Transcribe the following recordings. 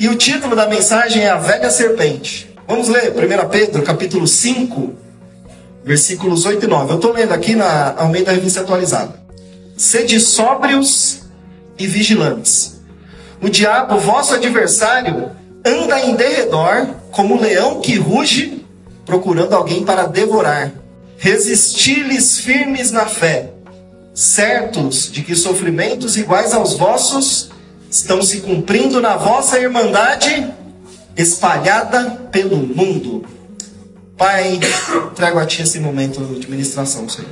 E o título da mensagem é A Velha Serpente. Vamos ler 1 Pedro, capítulo 5, versículos 8 e 9. Eu estou lendo aqui na Almeida Revista Atualizada. Sede sóbrios e vigilantes. O diabo, vosso adversário, anda em derredor como um leão que ruge, procurando alguém para devorar. Resisti-lhes firmes na fé, certos de que sofrimentos iguais aos vossos estão se cumprindo na vossa irmandade espalhada pelo mundo. Pai, trago a Ti esse momento de ministração, Senhor.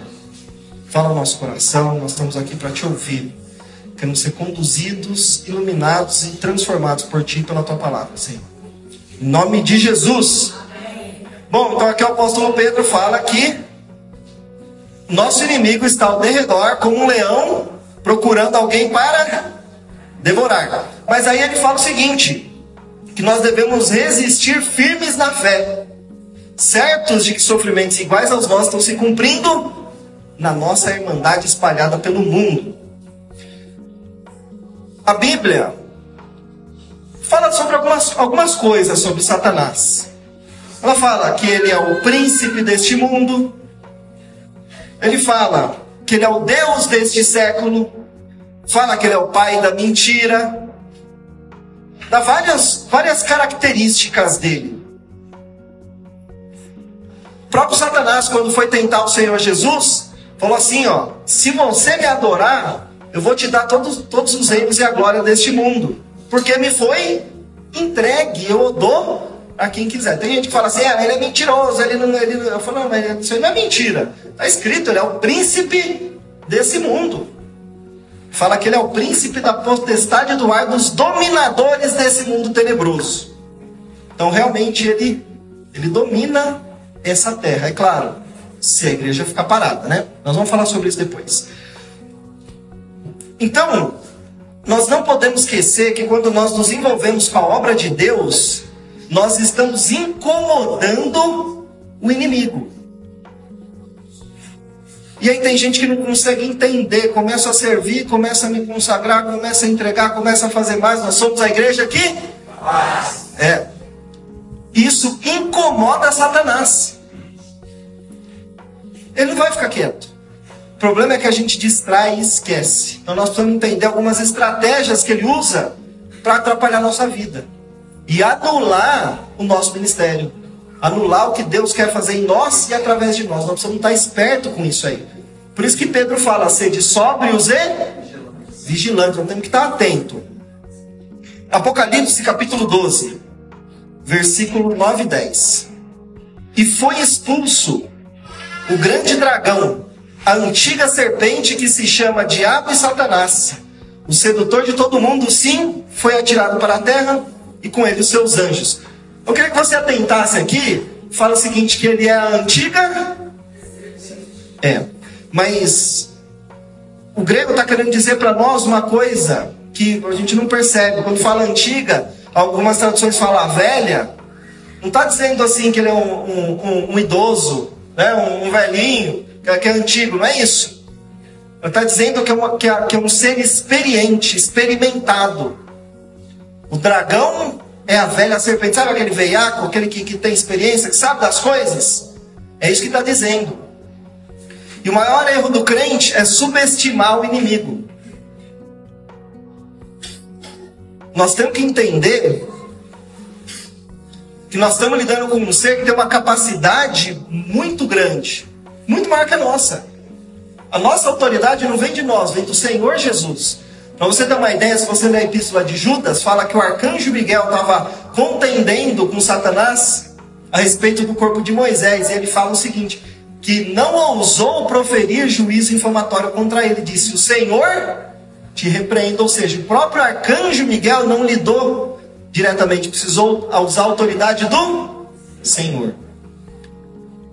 Fala no nosso coração, nós estamos aqui para Te ouvir. Queremos ser conduzidos, iluminados e transformados por Ti e pela Tua palavra, Senhor. Em nome de Jesus. Bom, então aqui o apóstolo Pedro fala que nosso inimigo está ao derredor como um leão procurando alguém para devorar. Mas aí ele fala o seguinte: que nós devemos resistir firmes na fé, certos de que sofrimentos iguais aos nossos estão se cumprindo na nossa irmandade espalhada pelo mundo. A Bíblia fala sobre algumas, algumas coisas sobre Satanás. Ela fala que ele é o príncipe deste mundo. Ele fala que ele é o Deus deste século. Fala que ele é o pai da mentira dá várias, várias características dele. O próprio Satanás, quando foi tentar o Senhor Jesus, falou assim: ó, se você me adorar, eu vou te dar todos, todos os reinos e a glória deste mundo, porque me foi entregue, eu dou a quem quiser. Tem gente que fala assim: ah, ele é mentiroso, ele não. Ele, eu falo, não, mas isso aí não é mentira. Está escrito, ele é o príncipe desse mundo. Fala que ele é o príncipe da potestade do ar, dos dominadores desse mundo tenebroso. Então, realmente, ele, ele domina essa terra. É claro, se a igreja ficar parada, né? Nós vamos falar sobre isso depois. Então, nós não podemos esquecer que quando nós nos envolvemos com a obra de Deus, nós estamos incomodando o inimigo. E aí tem gente que não consegue entender, começa a servir, começa a me consagrar, começa a entregar, começa a fazer mais. Nós somos a igreja aqui? É. Isso incomoda Satanás. Ele não vai ficar quieto. O problema é que a gente distrai e esquece. Então nós precisamos entender algumas estratégias que ele usa para atrapalhar a nossa vida e anular o nosso ministério anular o que Deus quer fazer em nós e através de nós. Nós precisamos estar esperto com isso aí. Por isso que Pedro fala, sede sóbrios e vigilantes. Nós temos que estar atento. Apocalipse capítulo 12, versículo 9 e 10. E foi expulso o grande dragão, a antiga serpente que se chama Diabo e Satanás, o sedutor de todo mundo, sim, foi atirado para a terra e com ele os seus anjos. Eu queria que você atentasse aqui. Fala o seguinte, que ele é a antiga. É. Mas o grego está querendo dizer para nós uma coisa que a gente não percebe. Quando fala antiga, algumas traduções falam velha. Não está dizendo assim que ele é um, um, um, um idoso, né? um, velhinho, que é, é antigo. Não é isso. Está dizendo que é, uma, que, é, que é um ser experiente, experimentado. O dragão é a velha serpente. Sabe aquele veiaco, aquele que, que tem experiência, que sabe das coisas? É isso que está dizendo. E o maior erro do crente é subestimar o inimigo. Nós temos que entender que nós estamos lidando com um ser que tem uma capacidade muito grande, muito maior que a nossa. A nossa autoridade não vem de nós, vem do Senhor Jesus. Para você ter uma ideia, se você ler a epístola de Judas, fala que o arcanjo Miguel estava contendendo com Satanás a respeito do corpo de Moisés. E ele fala o seguinte: que não ousou proferir juízo infamatório contra ele. Disse: O Senhor te repreenda. Ou seja, o próprio arcanjo Miguel não lidou diretamente, precisou usar a autoridade do Senhor.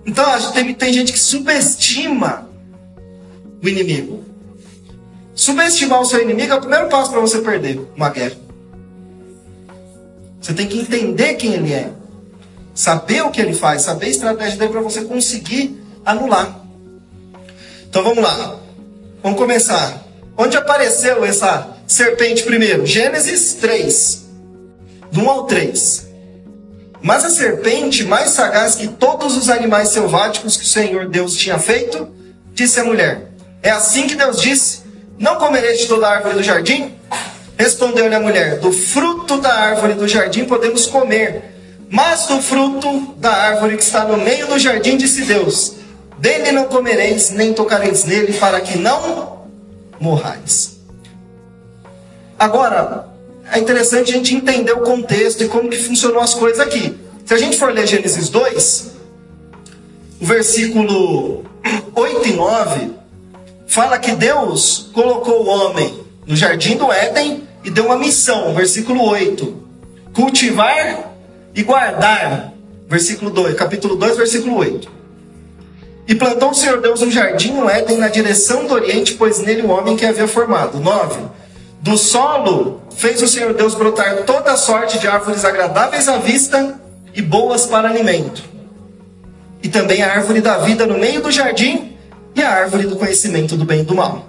Então, tem, tem gente que subestima o inimigo. Subestimar o seu inimigo é o primeiro passo para você perder uma guerra. Você tem que entender quem ele é, saber o que ele faz, saber a estratégia dele para você conseguir anular. Então vamos lá. Vamos começar. Onde apareceu essa serpente primeiro? Gênesis 3, do 1 ao 3. Mas a serpente, mais sagaz que todos os animais selváticos que o Senhor Deus tinha feito, disse à mulher: É assim que Deus disse: Não comereis de toda a árvore do jardim? Respondeu-lhe a mulher: Do fruto da árvore do jardim podemos comer, mas do fruto da árvore que está no meio do jardim, disse Deus: Dele não comereis, nem tocareis nele, para que não morrais. Agora, é interessante a gente entender o contexto e como que funcionou as coisas aqui. Se a gente for ler Gênesis 2, o versículo 8 e 9, fala que Deus colocou o homem no jardim do Éden e deu uma missão, versículo 8: cultivar e guardar. Versículo 2, capítulo 2, versículo 8. E plantou o Senhor Deus um jardim no Éden na direção do Oriente, pois nele o homem que havia formado. 9. Do solo fez o Senhor Deus brotar toda sorte de árvores agradáveis à vista e boas para alimento. E também a árvore da vida no meio do jardim e a árvore do conhecimento do bem e do mal.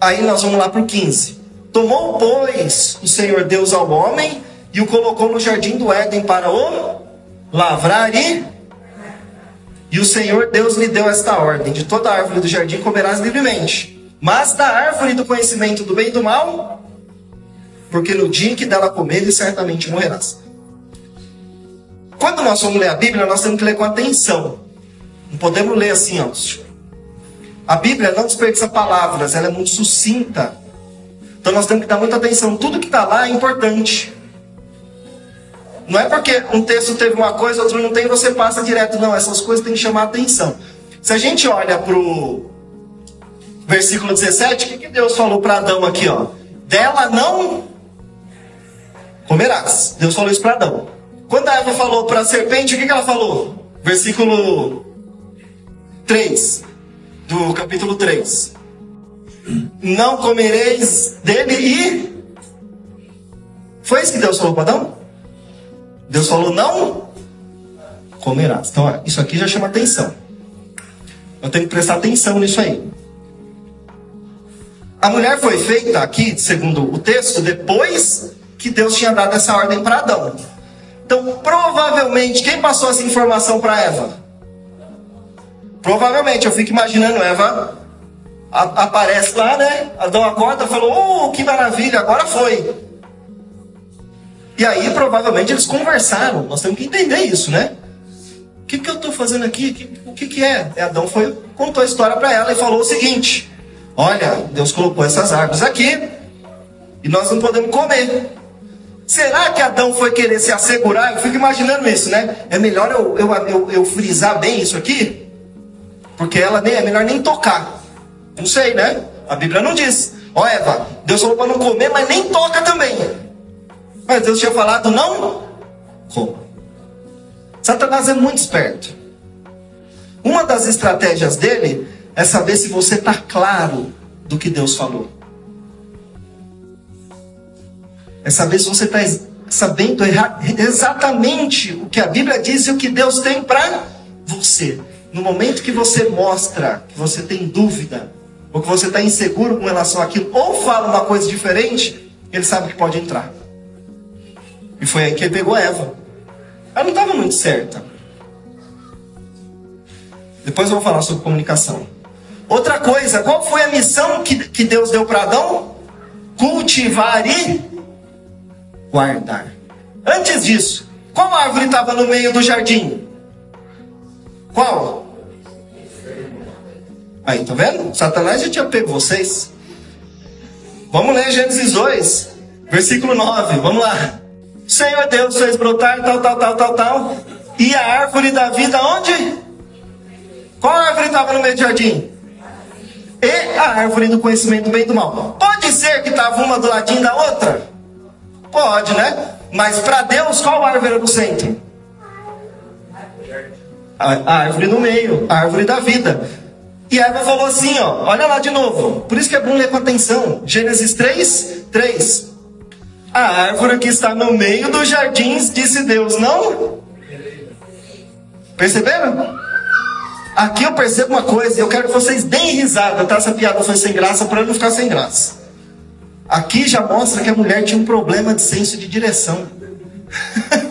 Aí nós vamos lá para o 15. Tomou, pois, o Senhor Deus ao homem e o colocou no jardim do Éden para o lavrar e. E o Senhor Deus lhe deu esta ordem: de toda árvore do jardim comerás livremente, mas da árvore do conhecimento do bem e do mal, porque no dia em que dela comeres, certamente morrerás. Quando nós vamos ler a Bíblia, nós temos que ler com atenção. Não podemos ler assim, ó. A Bíblia não desperdiça palavras, ela é muito sucinta. Então nós temos que dar muita atenção. Tudo que está lá é importante. Não é porque um texto teve uma coisa, outro não tem, você passa direto. Não, essas coisas têm que chamar atenção. Se a gente olha para o versículo 17, o que, que Deus falou para Adão aqui? Ó? Dela não comerás. Deus falou isso para Adão. Quando a Eva falou para a serpente, o que, que ela falou? Versículo 3, do capítulo 3. Não comereis dele e. Foi isso que Deus falou para Adão? Deus falou: não comerás. Então, isso aqui já chama atenção. Eu tenho que prestar atenção nisso aí. A mulher foi feita aqui, segundo o texto, depois que Deus tinha dado essa ordem para Adão. Então, provavelmente, quem passou essa informação para Eva? Provavelmente, eu fico imaginando Eva a, aparece lá, né? Adão acorda e falou: Oh, que maravilha, agora foi. E aí, provavelmente, eles conversaram. Nós temos que entender isso, né? O que, que eu estou fazendo aqui? O que, que é? E Adão foi, contou a história para ela e falou o seguinte: Olha, Deus colocou essas árvores aqui e nós não podemos comer. Será que Adão foi querer se assegurar? Eu fico imaginando isso, né? É melhor eu, eu, eu, eu frisar bem isso aqui? Porque ela nem é melhor nem tocar. Não sei, né? A Bíblia não diz. Ó oh, Eva, Deus falou para não comer, mas nem toca também. Mas Deus tinha falado não como. Satanás é muito esperto. Uma das estratégias dele é saber se você está claro do que Deus falou. É saber se você está sabendo exatamente o que a Bíblia diz e o que Deus tem para você. No momento que você mostra que você tem dúvida, ou que você está inseguro com relação àquilo, ou fala uma coisa diferente, ele sabe que pode entrar. E foi aí que ele pegou Eva. Ela não estava muito certa. Depois eu vou falar sobre comunicação. Outra coisa, qual foi a missão que, que Deus deu para Adão? Cultivar e guardar. Antes disso, qual árvore estava no meio do jardim? Qual? Aí, tá vendo? Satanás já tinha pego vocês. Vamos ler Gênesis 2, versículo 9. Vamos lá. Senhor Deus fez brotar tal, tal, tal, tal, tal. E a árvore da vida onde? Qual árvore estava no meio do jardim? E a árvore do conhecimento do bem e do mal. Pode ser que estava uma do ladinho da outra? Pode, né? Mas para Deus, qual árvore era no centro? A árvore no meio, a árvore da vida. E Eva falou assim, ó, olha lá de novo. Por isso que é bom ler com atenção. Gênesis 3, 3. A árvore que está no meio dos jardins, disse Deus, não? Perceberam? Aqui eu percebo uma coisa, eu quero que vocês deem risada, tá? Essa piada foi sem graça para não ficar sem graça. Aqui já mostra que a mulher tinha um problema de senso de direção.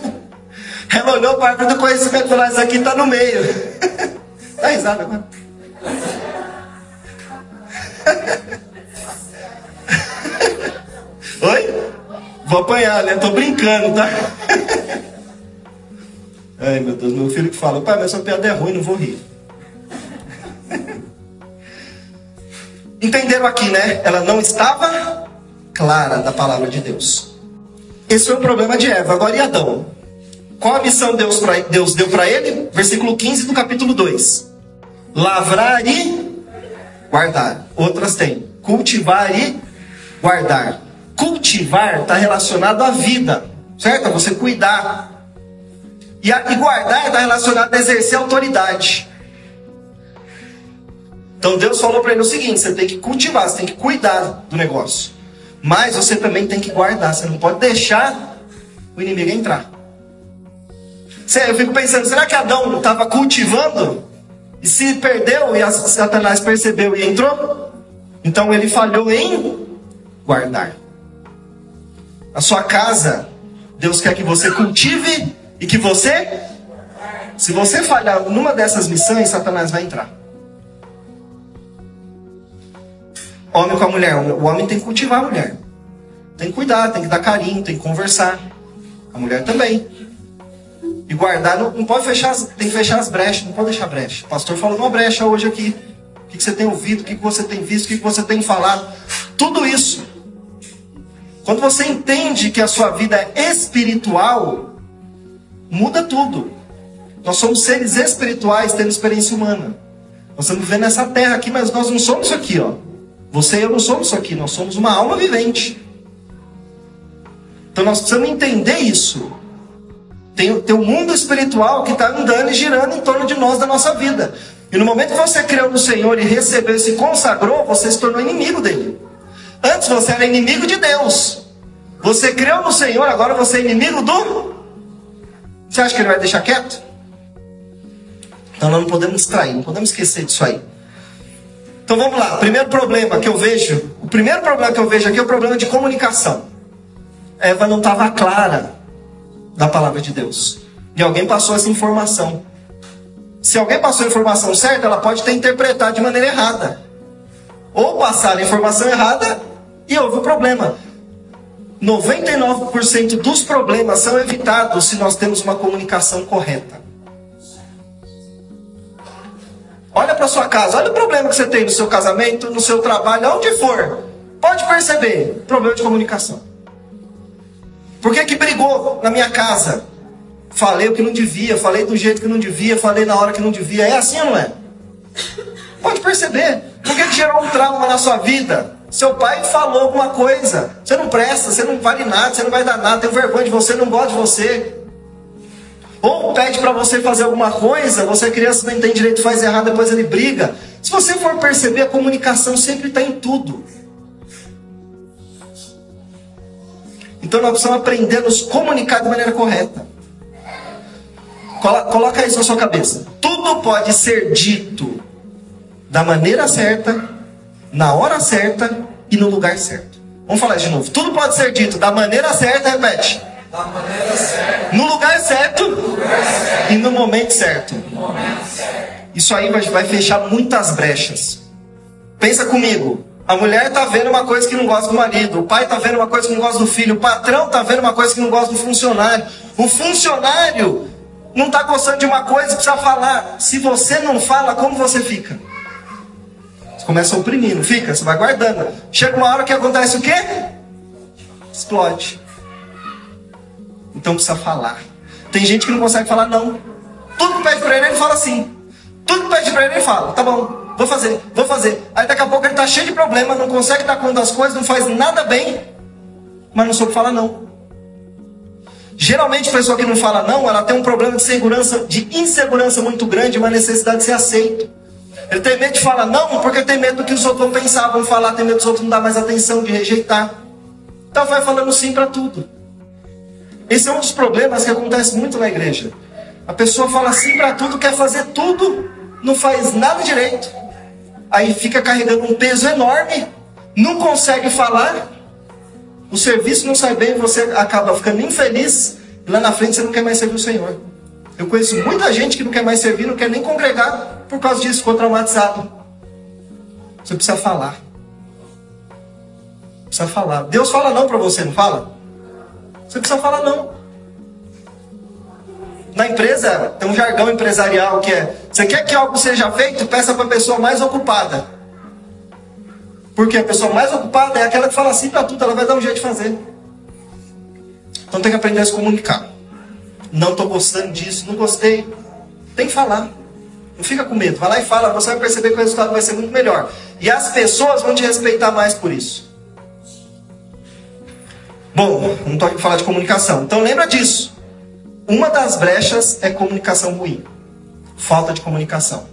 olhou para do conhecimento e falou: Isso aqui está no meio. Dá risada agora. Oi? Vou apanhar, né? Tô brincando, tá? Ai, meu Deus, meu filho que fala, pai, mas essa piada é ruim, não vou rir. Entenderam aqui, né? Ela não estava clara da palavra de Deus. Esse foi o problema de Eva. Agora e Adão? Qual a missão Deus, pra, Deus deu para ele? Versículo 15 do capítulo 2. Lavrar e guardar. Outras têm. Cultivar e guardar. Cultivar está relacionado à vida, certo? você cuidar. E, a, e guardar está relacionado a exercer autoridade. Então Deus falou para ele o seguinte: você tem que cultivar, você tem que cuidar do negócio. Mas você também tem que guardar, você não pode deixar o inimigo entrar. Eu fico pensando, será que Adão estava cultivando? E se perdeu e Satanás percebeu e entrou? Então ele falhou em guardar. A sua casa, Deus quer que você cultive e que você. Se você falhar numa dessas missões, Satanás vai entrar. homem com a mulher. O homem tem que cultivar a mulher. Tem que cuidar, tem que dar carinho, tem que conversar. A mulher também. E guardar, não, não pode fechar, as, tem que fechar as brechas, não pode deixar brecha. O pastor falou uma brecha hoje aqui. O que, que você tem ouvido, o que, que você tem visto, o que, que você tem falado. Tudo isso. Quando você entende que a sua vida é espiritual, muda tudo. Nós somos seres espirituais tendo experiência humana. Nós estamos vivendo nessa terra aqui, mas nós não somos isso aqui, ó. Você e eu não somos isso aqui, nós somos uma alma vivente. Então nós precisamos entender isso. Tem, tem um mundo espiritual que está andando e girando em torno de nós, da nossa vida. E no momento que você creu no Senhor e recebeu e se consagrou, você se tornou inimigo dele. Antes você era inimigo de Deus. Você creu no Senhor, agora você é inimigo do. Você acha que ele vai deixar quieto? Então nós não podemos trair, não podemos esquecer disso aí. Então vamos lá. O primeiro problema que eu vejo, o primeiro problema que eu vejo aqui é o problema de comunicação. Eva não estava clara da palavra de Deus. E alguém passou essa informação. Se alguém passou a informação certa, ela pode ter interpretado de maneira errada. Ou passar a informação errada e houve o problema. 99% dos problemas são evitados se nós temos uma comunicação correta. Olha para sua casa, olha o problema que você tem no seu casamento, no seu trabalho, onde for. Pode perceber, problema de comunicação. Por que que brigou na minha casa? Falei o que não devia, falei do jeito que não devia, falei na hora que não devia. É assim não é? Pode perceber. Por que, que gerou um trauma na sua vida? Seu pai falou alguma coisa. Você não presta, você não vale nada, você não vai dar nada, tem vergonha de você, não gosta de você. Ou pede para você fazer alguma coisa, você criança não entende direito, faz errado, depois ele briga. Se você for perceber, a comunicação sempre está em tudo. Então nós precisamos aprender a nos comunicar de maneira correta. Coloca isso na sua cabeça. Tudo pode ser dito da maneira certa, na hora certa e no lugar certo. Vamos falar de novo. Tudo pode ser dito da maneira certa, repete no lugar certo, e no momento certo. Isso aí vai fechar muitas brechas. Pensa comigo. A mulher está vendo uma coisa que não gosta do marido. O pai está vendo uma coisa que não gosta do filho. O patrão está vendo uma coisa que não gosta do funcionário. O funcionário não está gostando de uma coisa e precisa falar. Se você não fala, como você fica? Você começa a oprimir, não fica? Você vai guardando. Chega uma hora que acontece o quê? Explode. Então precisa falar. Tem gente que não consegue falar não. Tudo que pede para ele, ele fala sim. Tudo que pede para ele, ele fala, tá bom, vou fazer, vou fazer. Aí daqui a pouco ele tá cheio de problema, não consegue dar conta das coisas, não faz nada bem, mas não soube falar não. Geralmente a pessoa que não fala não, ela tem um problema de segurança, de insegurança muito grande, uma necessidade de ser aceito. Ele tem medo de falar não, porque tem medo do que os outros vão pensar, vão falar, tem medo dos outros não dar mais atenção, de rejeitar. Então vai falando sim para tudo. Esse é um dos problemas que acontece muito na igreja. A pessoa fala sim para tudo, quer fazer tudo, não faz nada direito. Aí fica carregando um peso enorme, não consegue falar, o serviço não sai bem, você acaba ficando infeliz, lá na frente você não quer mais servir o Senhor. Eu conheço muita gente que não quer mais servir, não quer nem congregar por causa disso, ficou traumatizado. Você precisa falar. Precisa falar. Deus fala não para você, não fala? Você precisa falar não. Na empresa, tem um jargão empresarial que é: você quer que algo seja feito, peça para a pessoa mais ocupada. Porque a pessoa mais ocupada é aquela que fala assim para tudo, ela vai dar um jeito de fazer. Então tem que aprender a se comunicar. Não estou gostando disso, não gostei. Tem que falar. Não fica com medo. Vai lá e fala, você vai perceber que o resultado vai ser muito melhor. E as pessoas vão te respeitar mais por isso. Bom, não estou aqui para falar de comunicação. Então lembra disso. Uma das brechas é comunicação ruim. Falta de comunicação.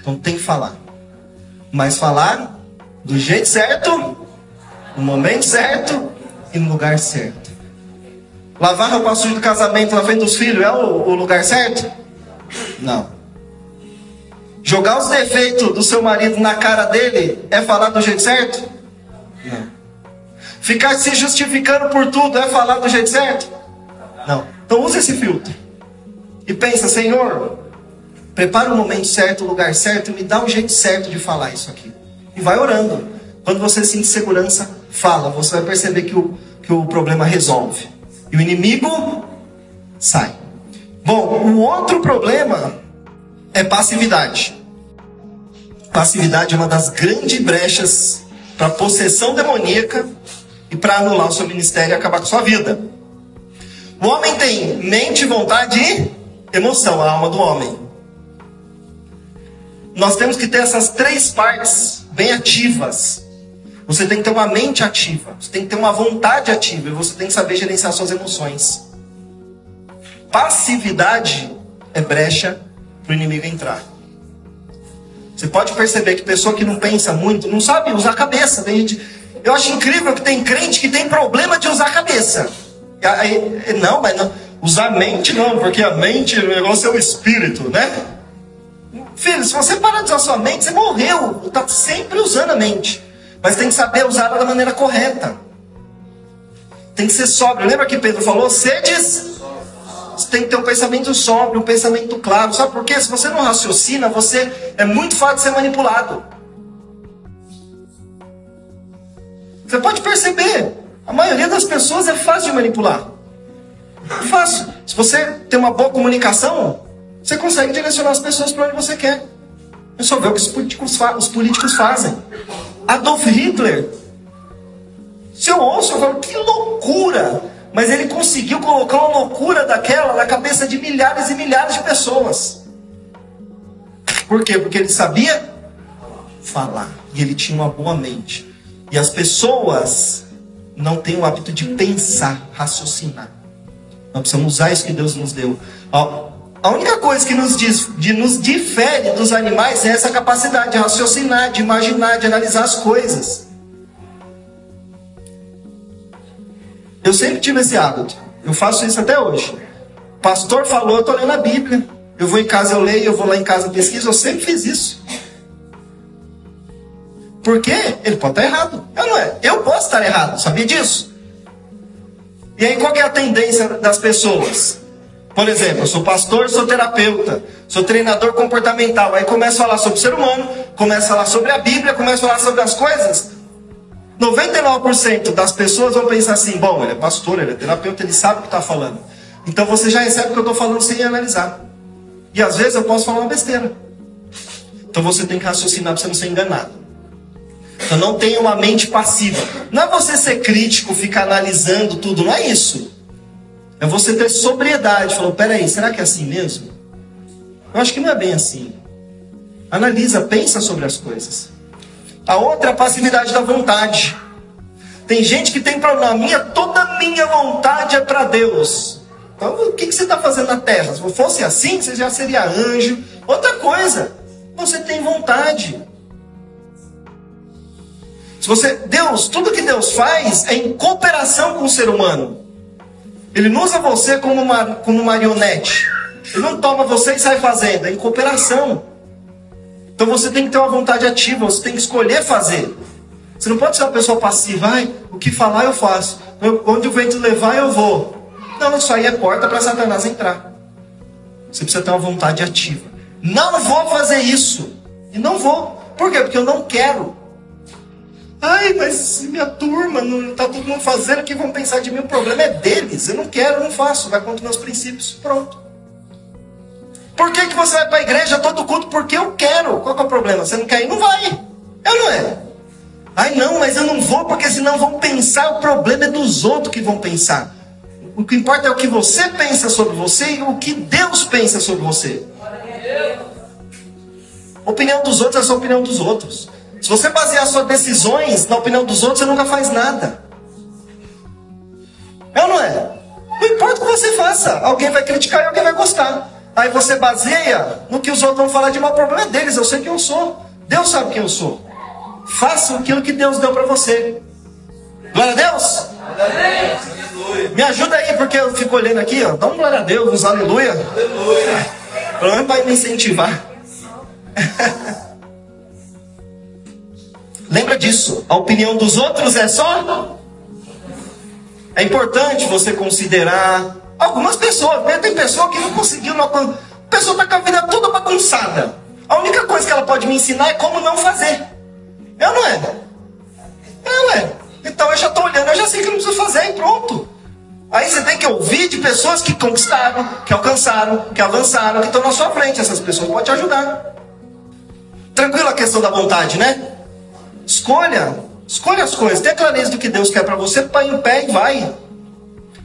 Então tem que falar. Mas falar do jeito certo, no momento certo e no lugar certo. Lavar roupa suja do casamento na frente dos filhos é o, o lugar certo? Não. Jogar os defeitos do seu marido na cara dele é falar do jeito certo? Não. Ficar se justificando por tudo é falar do jeito certo? Não. Então use esse filtro. E pensa, Senhor, prepara o momento certo, o lugar certo, e me dá um jeito certo de falar isso aqui. E vai orando. Quando você sente segurança, fala. Você vai perceber que o, que o problema resolve. E o inimigo sai. Bom, o outro problema é passividade. Passividade é uma das grandes brechas para possessão demoníaca e para anular o seu ministério e acabar com a sua vida. O homem tem mente, vontade e emoção, a alma do homem. Nós temos que ter essas três partes bem ativas você tem que ter uma mente ativa, você tem que ter uma vontade ativa e você tem que saber gerenciar suas emoções. Passividade é brecha para o inimigo entrar. Você pode perceber que pessoa que não pensa muito não sabe usar a cabeça. Tem gente, eu acho incrível que tem crente que tem problema de usar a cabeça. Aí, não, mas não, usar mente não, porque a mente, o negócio é o espírito, né? Filho, se você parar de usar sua mente, você morreu. Está sempre usando a mente. Mas tem que saber usá-la da maneira correta. Tem que ser sóbrio. Lembra que Pedro falou? Sedes. Você tem que ter um pensamento sóbrio, um pensamento claro. Sabe por quê? Se você não raciocina, você é muito fácil de ser manipulado. Você pode perceber, a maioria das pessoas é fácil de manipular. É fácil. Se você tem uma boa comunicação, você consegue direcionar as pessoas para onde você quer. É só ver o que os políticos, os políticos fazem. Adolf Hitler. Se eu ouço, eu falo, que loucura! Mas ele conseguiu colocar uma loucura daquela na cabeça de milhares e milhares de pessoas. Por quê? Porque ele sabia falar. E ele tinha uma boa mente. E as pessoas não têm o hábito de pensar, raciocinar. Nós precisamos usar isso que Deus nos deu. A única coisa que nos, diz, de, nos difere dos animais é essa capacidade de raciocinar, de imaginar, de analisar as coisas. Eu sempre tive esse hábito. Eu faço isso até hoje. Pastor falou, eu estou lendo a Bíblia. Eu vou em casa, eu leio, eu vou lá em casa, pesquiso. Eu sempre fiz isso. Por quê? Ele pode estar errado. Eu não é. Eu posso estar errado. Sabia disso? E aí qual é a tendência das pessoas? Por exemplo, eu sou pastor, sou terapeuta, sou treinador comportamental. Aí começo a falar sobre o ser humano, começo a falar sobre a Bíblia, começo a falar sobre as coisas. 99% das pessoas vão pensar assim: bom, ele é pastor, ele é terapeuta, ele sabe o que está falando. Então você já recebe o que eu estou falando sem analisar. E às vezes eu posso falar uma besteira. Então você tem que raciocinar para você não ser enganado. Então não tenha uma mente passiva. Não é você ser crítico, ficar analisando tudo, não é isso. É você ter sobriedade. Falou, peraí, será que é assim mesmo? Eu acho que não é bem assim. Analisa, pensa sobre as coisas. A outra é a passividade da vontade. Tem gente que tem problema. Minha, toda minha vontade é para Deus. Então, o que, que você está fazendo na terra? Se fosse assim, você já seria anjo. Outra coisa, você tem vontade. Se você, Deus, tudo que Deus faz é em cooperação com o ser humano. Ele não usa você como, uma, como marionete. Ele não toma você e sai fazendo. É em cooperação. Então você tem que ter uma vontade ativa. Você tem que escolher fazer. Você não pode ser uma pessoa passiva. Ai, o que falar eu faço. Onde o vento levar eu vou. Não, isso aí é porta para Satanás entrar. Você precisa ter uma vontade ativa. Não vou fazer isso. E não vou. Por quê? Porque eu não quero. Ai, mas minha turma não está todo mundo fazendo, o que vão pensar de mim? O problema é deles. Eu não quero, eu não faço. Vai contra meus princípios. Pronto. Por que, que você vai para a igreja todo culto? Porque eu quero. Qual que é o problema? Você não quer ir? Não vai. Eu não é. Ai, não, mas eu não vou porque senão vão pensar. O problema é dos outros que vão pensar. O que importa é o que você pensa sobre você e o que Deus pensa sobre você. Opinião dos outros é sua opinião dos outros. Se você basear suas decisões na opinião dos outros, você nunca faz nada. É ou não é? Não importa o que você faça, alguém vai criticar e alguém vai gostar. Aí você baseia no que os outros vão falar de mal, problema é deles, eu sei quem eu sou. Deus sabe quem eu sou. Faça aquilo que Deus deu para você. Glória a Deus. Me ajuda aí, porque eu fico olhando aqui, ó. Dá um glória a Deus, aleluia. Aleluia. Pelo menos vai me incentivar. Lembra disso. A opinião dos outros é só. É importante você considerar algumas pessoas. Né? Tem pessoa que não conseguiu. Uma... A pessoa está com a vida toda bagunçada. A única coisa que ela pode me ensinar é como não fazer. Eu não é. Eu é. Então eu já estou olhando, eu já sei que não preciso fazer e pronto. Aí você tem que ouvir de pessoas que conquistaram, que alcançaram, que avançaram, que estão na sua frente. Essas pessoas podem te ajudar. Tranquilo a questão da vontade, né? Escolha. Escolha as coisas. Tenha clareza do que Deus quer para você, põe em pé e vai.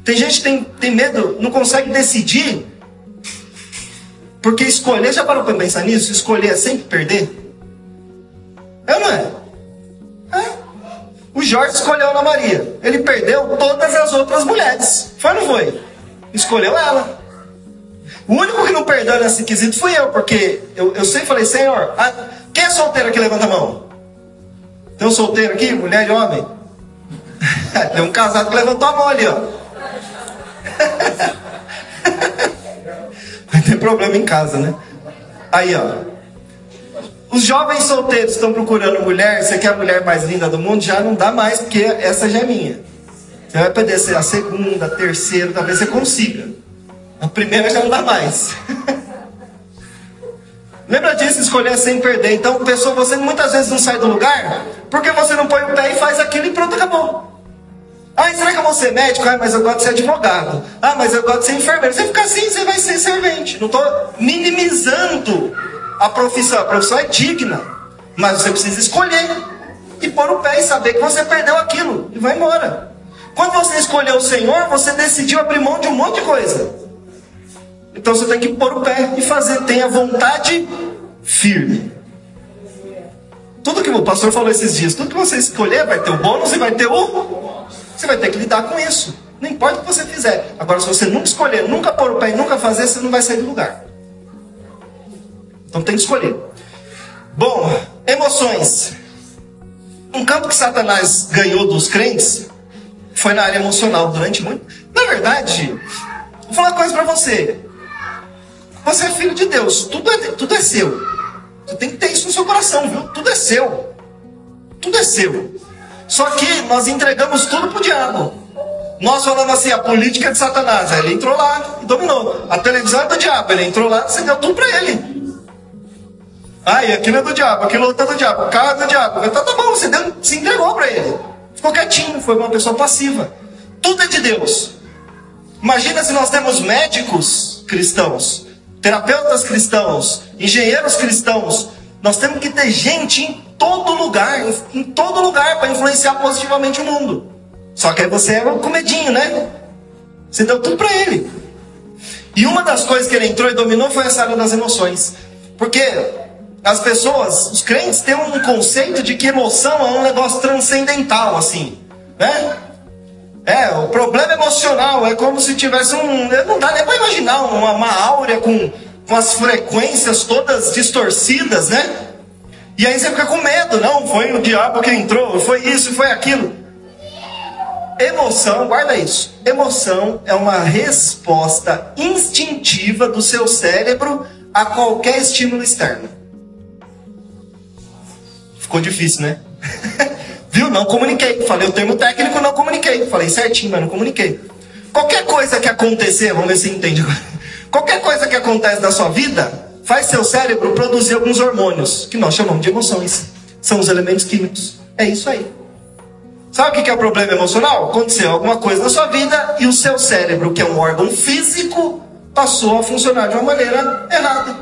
Tem gente que tem, tem medo, não consegue decidir. Porque escolher, já parou para pensar nisso? Escolher é sempre perder? É ou não é? É. O Jorge escolheu Ana Maria. Ele perdeu todas as outras mulheres. Foi ou não foi? Escolheu ela. O único que não perdeu nesse quesito fui eu, porque eu, eu sempre falei, Senhor, a, quem é solteiro aqui? Levanta a mão. Tem um solteiro aqui, mulher e homem? Tem um casado que levantou a mão ali, ó. Vai ter problema em casa, né? Aí, ó. Os jovens solteiros estão procurando mulher, você quer a mulher mais linda do mundo? Já não dá mais, porque essa já é minha. Você vai poder ser a segunda, a terceira, talvez você consiga. A primeira já não dá mais. Lembra disso, escolher sem perder. Então, pessoa, você muitas vezes não sai do lugar porque você não põe o pé e faz aquilo e pronto, acabou. Ah, será que eu vou ser médico? Ah, mas eu gosto de ser advogado. Ah, mas eu gosto de ser enfermeiro. Você fica assim, você vai ser servente. Não estou minimizando a profissão. A profissão é digna. Mas você precisa escolher e pôr o pé e saber que você perdeu aquilo e vai embora. Quando você escolheu o Senhor, você decidiu abrir mão de um monte de coisa. Então você tem que pôr o pé e fazer. Tenha vontade firme. Tudo que o pastor falou esses dias, tudo que você escolher vai ter o bônus e vai ter o. Você vai ter que lidar com isso. Não importa o que você fizer. Agora, se você nunca escolher, nunca pôr o pé e nunca fazer, você não vai sair do lugar. Então tem que escolher. Bom, emoções. Um campo que Satanás ganhou dos crentes foi na área emocional durante muito. Na verdade, vou falar uma coisa para você. Você é filho de Deus, tudo é, tudo é seu. Você tem que ter isso no seu coração, viu? Tudo é seu. Tudo é seu. Só que nós entregamos tudo pro diabo. Nós falamos assim, a política é de Satanás. Aí ele entrou lá e dominou. A televisão é do diabo. Ele entrou lá e você deu tudo para ele. E aquilo é do diabo, aquilo é do diabo, o carro é do diabo. Então tá bom, você deu, se entregou para ele. Ficou quietinho, foi uma pessoa passiva. Tudo é de Deus. Imagina se nós temos médicos cristãos terapeutas cristãos, engenheiros cristãos. Nós temos que ter gente em todo lugar, em todo lugar, para influenciar positivamente o mundo. Só que aí você é com medinho, né? Você deu tudo para ele. E uma das coisas que ele entrou e dominou foi essa área das emoções. Porque as pessoas, os crentes, têm um conceito de que emoção é um negócio transcendental, assim. Né? É, o problema emocional é como se tivesse um. Não dá nem para imaginar uma, uma áurea com, com as frequências todas distorcidas, né? E aí você fica com medo, não, foi o diabo que entrou, foi isso, foi aquilo. Emoção, guarda isso. Emoção é uma resposta instintiva do seu cérebro a qualquer estímulo externo. Ficou difícil, né? Viu? Não comuniquei. Falei o termo técnico, não comuniquei. Falei certinho, mas não comuniquei. Qualquer coisa que acontecer, vamos ver se entende agora. Qualquer coisa que acontece na sua vida faz seu cérebro produzir alguns hormônios, que nós chamamos de emoções. São os elementos químicos. É isso aí. Sabe o que é o problema emocional? Aconteceu alguma coisa na sua vida e o seu cérebro, que é um órgão físico, passou a funcionar de uma maneira errada.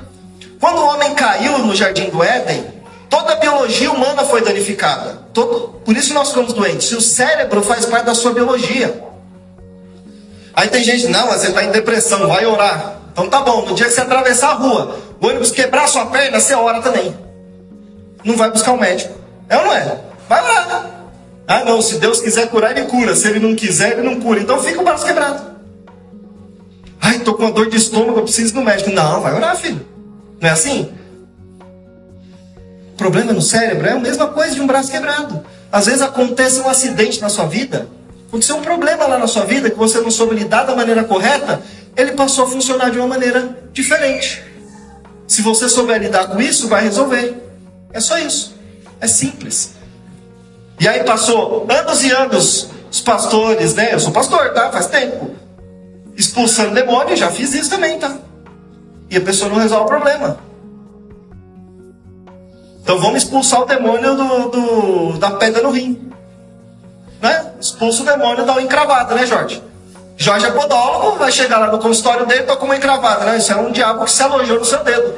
Quando o homem caiu no jardim do Éden, toda a biologia humana foi danificada. Todo... Por isso nós ficamos doentes. E o cérebro faz parte da sua biologia. Aí tem gente, não, você está em depressão, vai orar. Então tá bom, no dia que você atravessar a rua, o ônibus quebrar sua perna, você ora também. Não vai buscar um médico. É ou não é? Vai orar. Ah, não, se Deus quiser curar, ele cura. Se ele não quiser, ele não cura. Então fica o braço quebrado. Ai, tô com uma dor de estômago, eu preciso ir no médico. Não, vai orar, filho. Não é assim? Problema no cérebro é a mesma coisa de um braço quebrado. Às vezes acontece um acidente na sua vida, aconteceu um problema lá na sua vida que você não soube lidar da maneira correta, ele passou a funcionar de uma maneira diferente. Se você souber lidar com isso, vai resolver. É só isso. É simples. E aí passou anos e anos os pastores, né? Eu sou pastor, tá? Faz tempo. Expulsando demônio, já fiz isso também, tá? E a pessoa não resolve o problema. Então vamos expulsar o demônio do, do da pedra no rim. Né? Expulsa o demônio da encravada, né, Jorge? Jorge é podólogo, vai chegar lá no consultório dele, com uma encravada, né? Isso é um diabo que se alojou no seu dedo.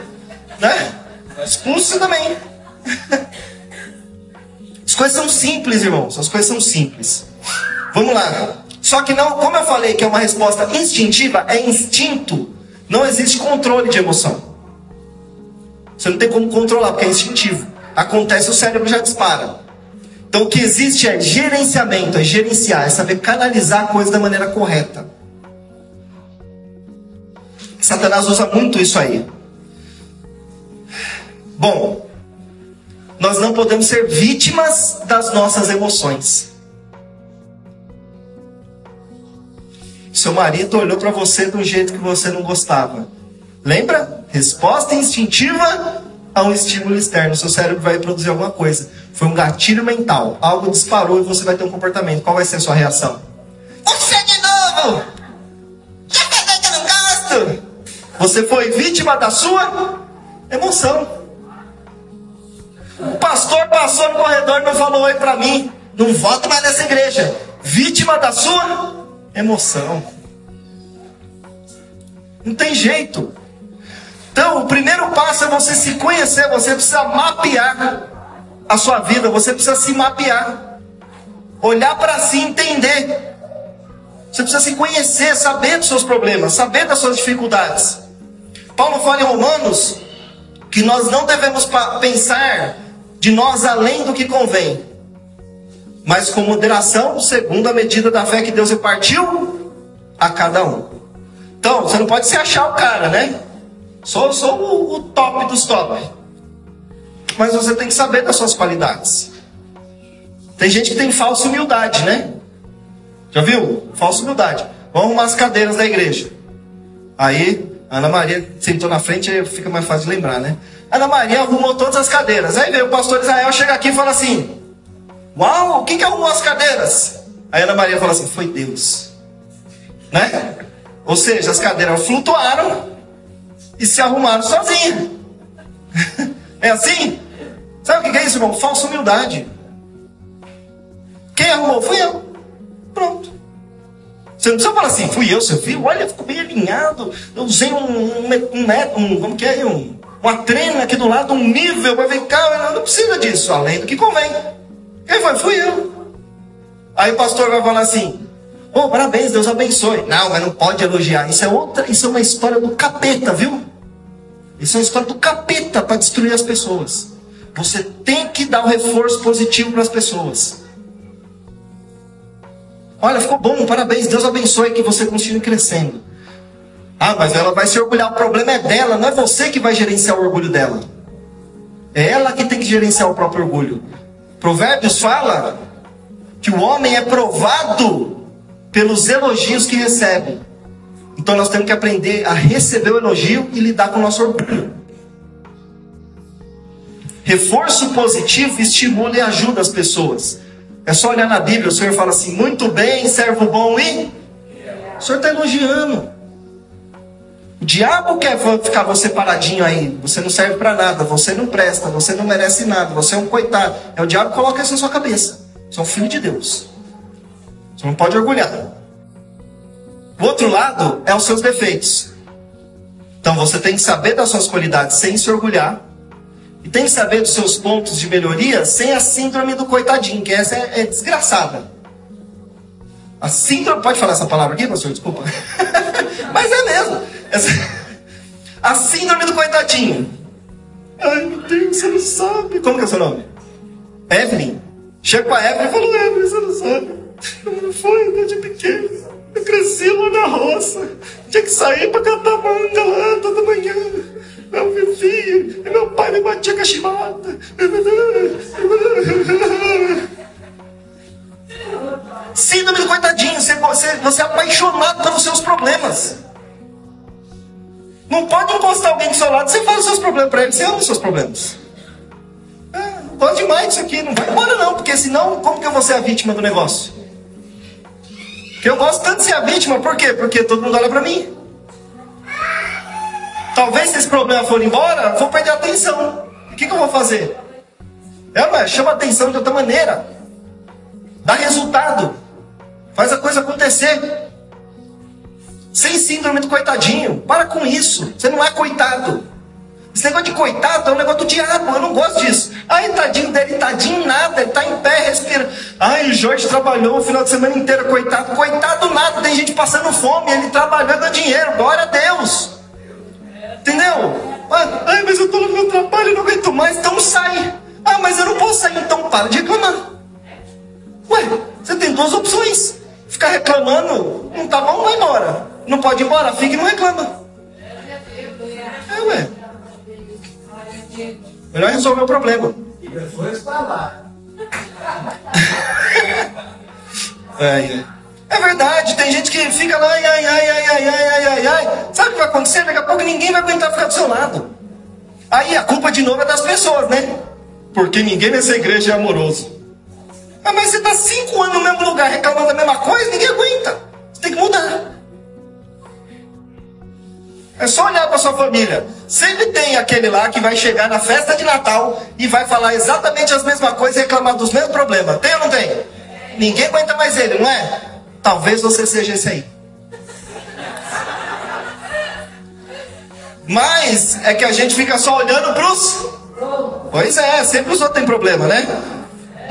Né? Expulsa também. As coisas são simples, irmãos. As coisas são simples. Vamos lá. Só que não, como eu falei que é uma resposta instintiva, é instinto. Não existe controle de emoção. Você não tem como controlar, porque é instintivo. Acontece, o cérebro já dispara. Então o que existe é gerenciamento, é gerenciar, é saber canalizar a coisa da maneira correta. Satanás usa muito isso aí. Bom, nós não podemos ser vítimas das nossas emoções. Seu marido olhou para você um jeito que você não gostava. Lembra? Resposta instintiva a um estímulo externo. Seu cérebro vai produzir alguma coisa. Foi um gatilho mental. Algo disparou e você vai ter um comportamento. Qual vai ser a sua reação? Você de novo! Já falei que eu não gosto! Você foi vítima da sua emoção. O pastor passou no corredor e não falou oi para mim. Não voto mais nessa igreja. Vítima da sua emoção. Não tem jeito. Então, o primeiro passo é você se conhecer. Você precisa mapear a sua vida. Você precisa se mapear. Olhar para si, entender. Você precisa se conhecer, saber dos seus problemas, saber das suas dificuldades. Paulo fala em Romanos que nós não devemos pensar de nós além do que convém, mas com moderação, segundo a medida da fé que Deus repartiu a cada um. Então, você não pode se achar o cara, né? Sou, sou o, o top dos top. Mas você tem que saber das suas qualidades. Tem gente que tem falsa humildade, né? Já viu? Falsa humildade. Vamos arrumar as cadeiras da igreja. Aí, Ana Maria sentou na frente, aí fica mais fácil de lembrar, né? Ana Maria arrumou todas as cadeiras. Aí veio o pastor Israel, chega aqui e fala assim: Uau, quem que arrumou as cadeiras? Aí Ana Maria fala assim: Foi Deus. Né? Ou seja, as cadeiras flutuaram e se arrumaram sozinhas. é assim? Sabe o que é isso, irmão? Falsa humildade. Quem arrumou? Fui eu. Pronto. Você não precisa falar assim, fui eu, seu filho, olha, ficou bem alinhado. Eu usei um, um, um, um como que é? Um, uma trena aqui do lado, um nível, vai vem cá, não precisa disso, além do que convém. Quem foi? Fui eu. Aí o pastor vai falar assim: Oh, parabéns, Deus abençoe. Não, mas não pode elogiar. Isso é outra, isso é uma história do capeta, viu? Isso é uma história do capeta para destruir as pessoas. Você tem que dar um reforço positivo para as pessoas. Olha, ficou bom, parabéns, Deus abençoe que você continue crescendo. Ah, mas ela vai se orgulhar. O problema é dela, não é você que vai gerenciar o orgulho dela. É ela que tem que gerenciar o próprio orgulho. Provérbios fala que o homem é provado pelos elogios que recebe. Então nós temos que aprender a receber o elogio e lidar com o nosso orgulho. Reforço positivo estimula e ajuda as pessoas. É só olhar na Bíblia, o Senhor fala assim: muito bem, servo bom e. O Senhor está elogiando. diabo quer ficar você paradinho aí. Você não serve para nada, você não presta, você não merece nada, você é um coitado. É o diabo que coloca isso na sua cabeça. Você é um filho de Deus. Você não pode orgulhar. O outro lado é os seus defeitos. Então você tem que saber das suas qualidades sem se orgulhar. E tem que saber dos seus pontos de melhoria sem a síndrome do coitadinho, que essa é, é desgraçada. A síndrome. Pode falar essa palavra aqui, pastor? Desculpa. Mas é mesmo. A síndrome do coitadinho. Ai meu Deus, você não sabe. Como que é o seu nome? Evelyn. Chega com a Evelyn e falou: Evelyn, você não sabe. Não foi desde pequeno. Eu cresci lá na roça. Tinha que sair para catar manga lá toda manhã. Eu vivia. E meu pai me batia com a chibata. Síndrome do coitadinho. Você, você, você é apaixonado pelos seus problemas. Não pode encostar alguém do seu lado. Você fala os seus problemas para ele. Você ama os seus problemas. É, gosto demais disso aqui. Não vai embora não. Porque senão, como que eu vou ser a vítima do negócio? Porque eu gosto tanto de ser a vítima. Por quê? Porque todo mundo olha para mim. Talvez se esse problema for embora, vou perder a atenção. O que, que eu vou fazer? É, mas chama atenção de outra maneira. Dá resultado. Faz a coisa acontecer. Sem síndrome do coitadinho. Para com isso. Você não é coitado. Esse negócio de coitado é um negócio do diabo. Eu não gosto disso. Ai, tadinho dele, tadinho nada. Ele está em pé, respira. Ai, o Jorge trabalhou o final de semana inteiro, coitado. Coitado nada. Tem gente passando fome. Ele trabalhando dinheiro. Glória a Deus. Entendeu? Ah, ai, mas eu estou no meu trabalho não aguento mais, então sai. Ah, mas eu não posso sair, então para de reclamar. Ué, você tem duas opções. Ficar reclamando, não tá bom, vai embora. Não pode ir embora, fica e não reclama. É, ué. Melhor resolver o problema. E depois falar. é, é. É verdade, tem gente que fica lá, ai, ai, ai, ai, ai, ai, ai, ai. Sabe o que vai acontecer? Daqui a pouco ninguém vai aguentar ficar do seu lado. Aí a culpa de novo é das pessoas, né? Porque ninguém nessa igreja é amoroso. Ah, mas você está cinco anos no mesmo lugar reclamando da mesma coisa, ninguém aguenta. Você tem que mudar. É só olhar para sua família. Sempre tem aquele lá que vai chegar na festa de Natal e vai falar exatamente as mesmas coisas e reclamar dos mesmos problemas. Tem ou não tem? Ninguém aguenta mais ele, não é? Talvez você seja esse aí. Mas é que a gente fica só olhando para os. Pois é, sempre os outros têm problema, né?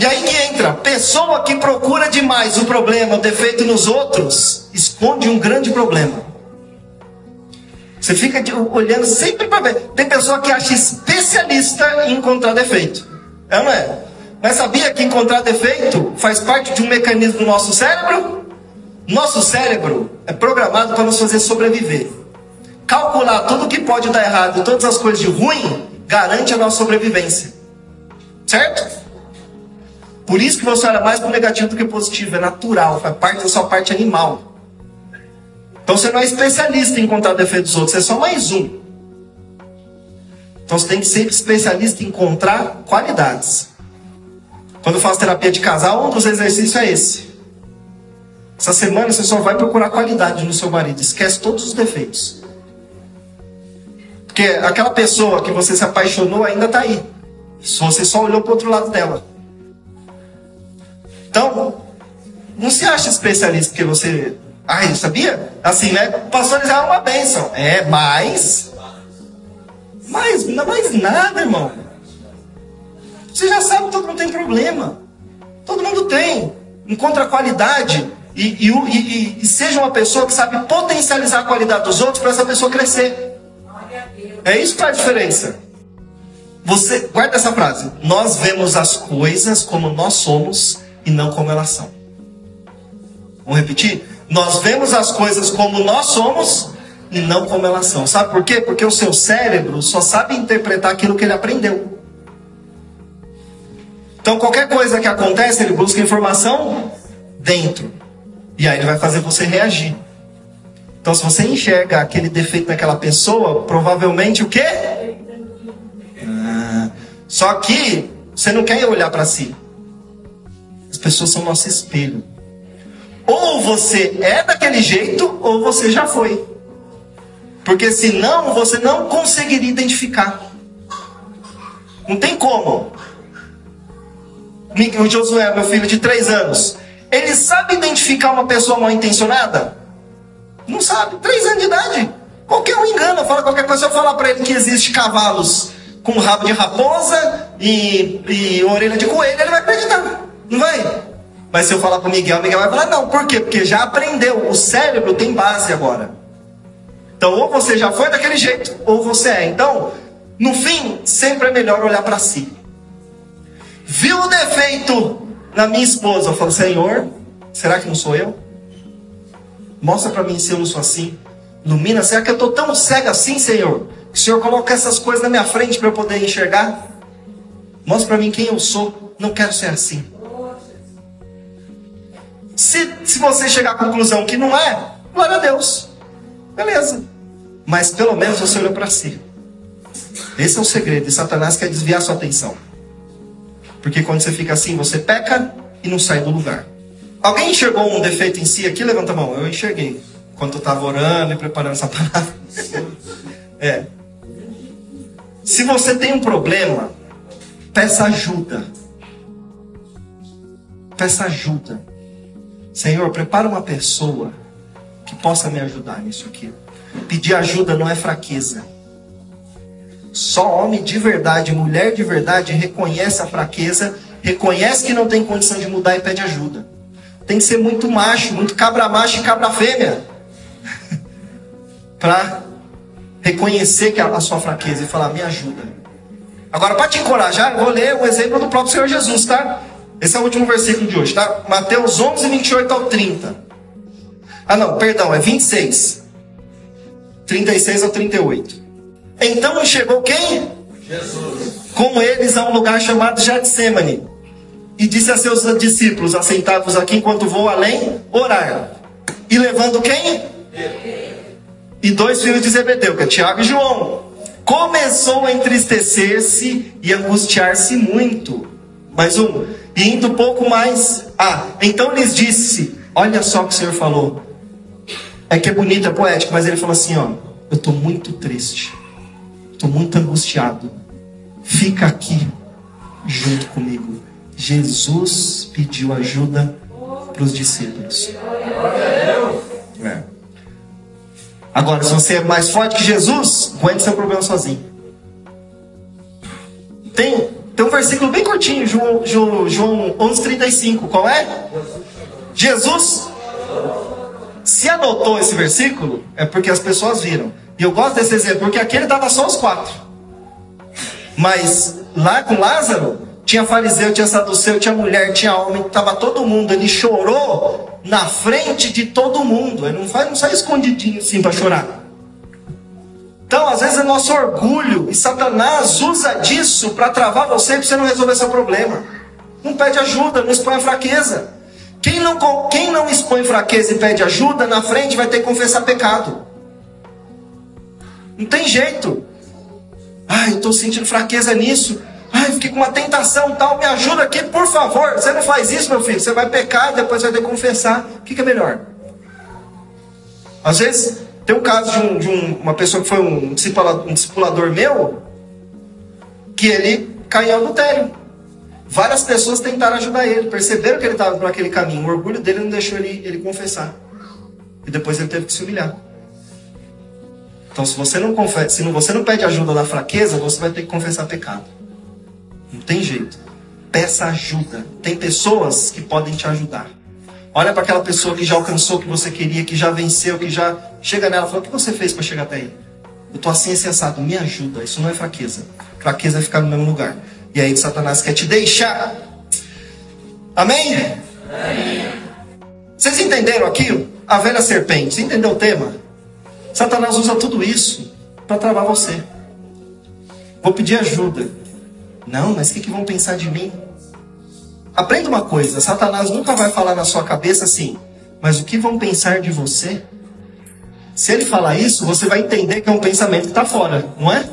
E aí que entra, pessoa que procura demais o problema, o defeito nos outros, esconde um grande problema. Você fica olhando sempre para ver. Tem pessoa que acha especialista em encontrar defeito. É ou não é? Mas sabia que encontrar defeito faz parte de um mecanismo do nosso cérebro? Nosso cérebro é programado para nos fazer sobreviver. Calcular tudo que pode dar errado, todas as coisas de ruim, garante a nossa sobrevivência. Certo? Por isso que você olha mais para o negativo do que positivo. É natural, faz parte da sua parte animal. Então você não é especialista em encontrar defeitos dos outros, você é só mais um. Então você tem que ser especialista em encontrar qualidades. Quando eu faço terapia de casal, um dos exercícios é esse. Essa semana você só vai procurar qualidade no seu marido. Esquece todos os defeitos. Porque aquela pessoa que você se apaixonou ainda está aí. Se você só olhou para o outro lado dela. Então, não se acha especialista porque você. Ai, sabia? Assim, né? Pastores é uma bênção. É, mas. Mas, não mais nada, irmão. Você já sabe que todo mundo tem problema. Todo mundo tem. Encontra qualidade e, e, e, e, seja uma pessoa que sabe potencializar a qualidade dos outros para essa pessoa crescer. É isso que faz a diferença. Você guarda essa frase. Nós vemos as coisas como nós somos e não como elas são. Vamos repetir? Nós vemos as coisas como nós somos e não como elas são. Sabe por quê? Porque o seu cérebro só sabe interpretar aquilo que ele aprendeu. Então qualquer coisa que acontece, ele busca informação dentro. E aí ele vai fazer você reagir. Então, se você enxerga aquele defeito naquela pessoa, provavelmente o quê? Ah, só que você não quer olhar para si. As pessoas são nosso espelho. Ou você é daquele jeito, ou você já foi. Porque senão você não conseguiria identificar. Não tem como. O Josué, meu filho de três anos, ele sabe identificar uma pessoa mal intencionada? Não sabe. Três anos de idade. Qualquer um engana, fala qualquer coisa. Se eu falar para ele que existe cavalos com rabo de raposa e, e orelha de coelho, ele vai acreditar. Não vai? Mas se eu falar para o Miguel, o Miguel vai falar, não, por quê? Porque já aprendeu, o cérebro tem base agora. Então, ou você já foi daquele jeito, ou você é. Então, no fim, sempre é melhor olhar para si. Viu o defeito na minha esposa? Eu falo, Senhor, será que não sou eu? Mostra para mim se eu não sou assim. Ilumina, será que eu estou tão cega assim, Senhor? Que o Senhor coloca essas coisas na minha frente para eu poder enxergar? Mostra para mim quem eu sou. Não quero ser assim. Se, se você chegar à conclusão que não é, glória a Deus. Beleza. Mas pelo menos você olhou para si. Esse é o segredo. E Satanás quer desviar sua atenção. Porque quando você fica assim, você peca e não sai do lugar. Alguém enxergou um defeito em si aqui? Levanta a mão. Eu enxerguei. Quando eu estava orando e preparando essa palavra. é. Se você tem um problema, peça ajuda. Peça ajuda. Senhor, prepara uma pessoa que possa me ajudar nisso aqui. Pedir ajuda não é fraqueza. Só homem de verdade, mulher de verdade reconhece a fraqueza, reconhece que não tem condição de mudar e pede ajuda. Tem que ser muito macho, muito cabra macho e cabra fêmea para reconhecer que a, sua fraqueza e falar: me ajuda. Agora, para te encorajar, eu vou ler o exemplo do próprio Senhor Jesus, tá? Esse é o último versículo de hoje, tá? Mateus 11, 28 ao 30. Ah, não, perdão, é 26. 36 ao 38. Então chegou quem? Jesus. Com eles a um lugar chamado Getsemane. E disse a seus discípulos: Assentados aqui enquanto vou além orar. E levando quem? E dois filhos de Zebedeu, que é Tiago e João. Começou a entristecer-se e angustiar-se muito. Mais um e indo um pouco mais. Ah, então lhes disse: Olha só o que o Senhor falou. É que é bonito, é poético, mas ele falou assim: Ó, eu estou muito triste, estou muito angustiado. Fica aqui junto comigo. Jesus pediu ajuda para os discípulos. É. Agora, se você é mais forte que Jesus, aguente seu problema sozinho. Tem um versículo bem curtinho, João, João, João 11,35. Qual é? Jesus. Se anotou esse versículo, é porque as pessoas viram. E eu gosto desse exemplo, porque aqui ele dava só os quatro. Mas lá com Lázaro, tinha fariseu, tinha saduceu, tinha mulher, tinha homem, estava todo mundo. Ele chorou na frente de todo mundo. Ele não, faz, não sai escondidinho assim para chorar. Então, às vezes é nosso orgulho e Satanás usa disso para travar você para você não resolver seu problema. Não pede ajuda, não expõe a fraqueza. Quem não, quem não expõe fraqueza e pede ajuda, na frente vai ter que confessar pecado. Não tem jeito. Ai, eu estou sentindo fraqueza nisso. Ai, fiquei com uma tentação tal, me ajuda aqui, por favor. Você não faz isso, meu filho. Você vai pecar, depois vai ter que confessar. O que, que é melhor? Às vezes, tem um caso de, um, de um, uma pessoa que foi um discipulador, um discipulador meu, que ele caiu em adultério. Várias pessoas tentaram ajudar ele, perceberam que ele estava por aquele caminho. O orgulho dele não deixou ele, ele confessar. E depois ele teve que se humilhar. Então, se você não confessa, se você não pede ajuda na fraqueza, você vai ter que confessar pecado. Não tem jeito. Peça ajuda. Tem pessoas que podem te ajudar. Olha para aquela pessoa que já alcançou o que você queria, que já venceu, que já chega nela e fala: O que você fez para chegar até aí? Eu estou assim sensado, me ajuda. Isso não é fraqueza. Fraqueza é ficar no mesmo lugar. E aí Satanás quer te deixar. Amém? Amém. Vocês entenderam aquilo? A velha serpente. Você entendeu o tema? Satanás usa tudo isso para travar você. Vou pedir ajuda. Não, mas o que, que vão pensar de mim? Aprenda uma coisa: Satanás nunca vai falar na sua cabeça assim, mas o que vão pensar de você? Se ele falar isso, você vai entender que é um pensamento que está fora, não é?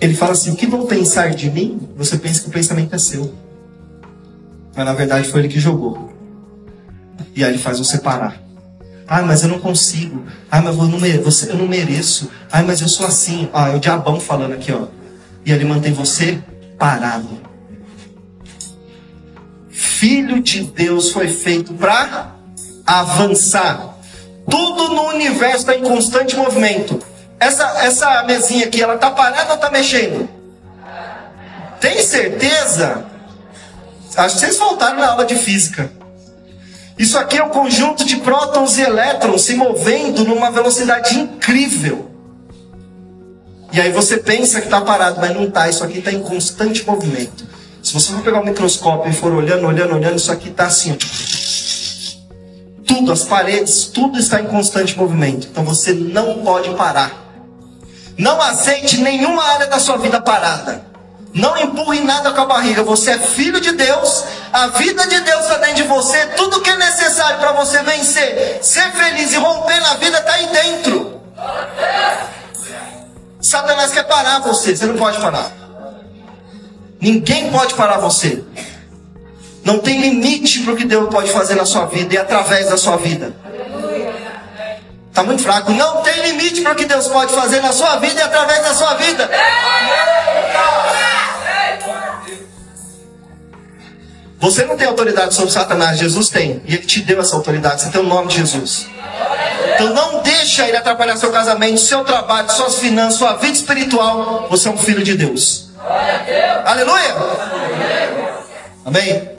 Ele fala assim: o que vão pensar de mim? Você pensa que o pensamento é seu. Mas na verdade foi ele que jogou. E aí ele faz você parar. Ai, mas eu não consigo. Ai, mas eu não, mereço. Ai, mas eu sou assim. Ah, é o diabão falando aqui, ó. E ele mantém você parado. Filho de Deus foi feito para avançar. Tudo no universo está em constante movimento. Essa, essa mesinha aqui, ela tá parada ou tá mexendo? Tem certeza? Acho que vocês faltaram na aula de física. Isso aqui é um conjunto de prótons e elétrons se movendo numa velocidade incrível. E aí você pensa que está parado, mas não está. Isso aqui está em constante movimento. Se você for pegar o microscópio e for olhando, olhando, olhando, isso aqui está assim. Tudo, as paredes, tudo está em constante movimento. Então você não pode parar. Não aceite nenhuma área da sua vida parada. Não empurre nada com a barriga. Você é filho de Deus. A vida de Deus está dentro de você. Tudo que é necessário para você vencer, ser feliz e romper na vida está aí dentro. Satanás quer parar você. Você não pode parar. Ninguém pode parar você. Não tem limite para o que Deus pode fazer na sua vida e através da sua vida. Está muito fraco. Não tem limite para o que Deus pode fazer na sua vida e através da sua vida. Você não tem autoridade sobre Satanás, Jesus tem. E ele te deu essa autoridade. Você tem o nome de Jesus. Então não deixa ele atrapalhar seu casamento, seu trabalho, suas finanças, sua vida espiritual. Você é um filho de Deus. Aleluia! Amém?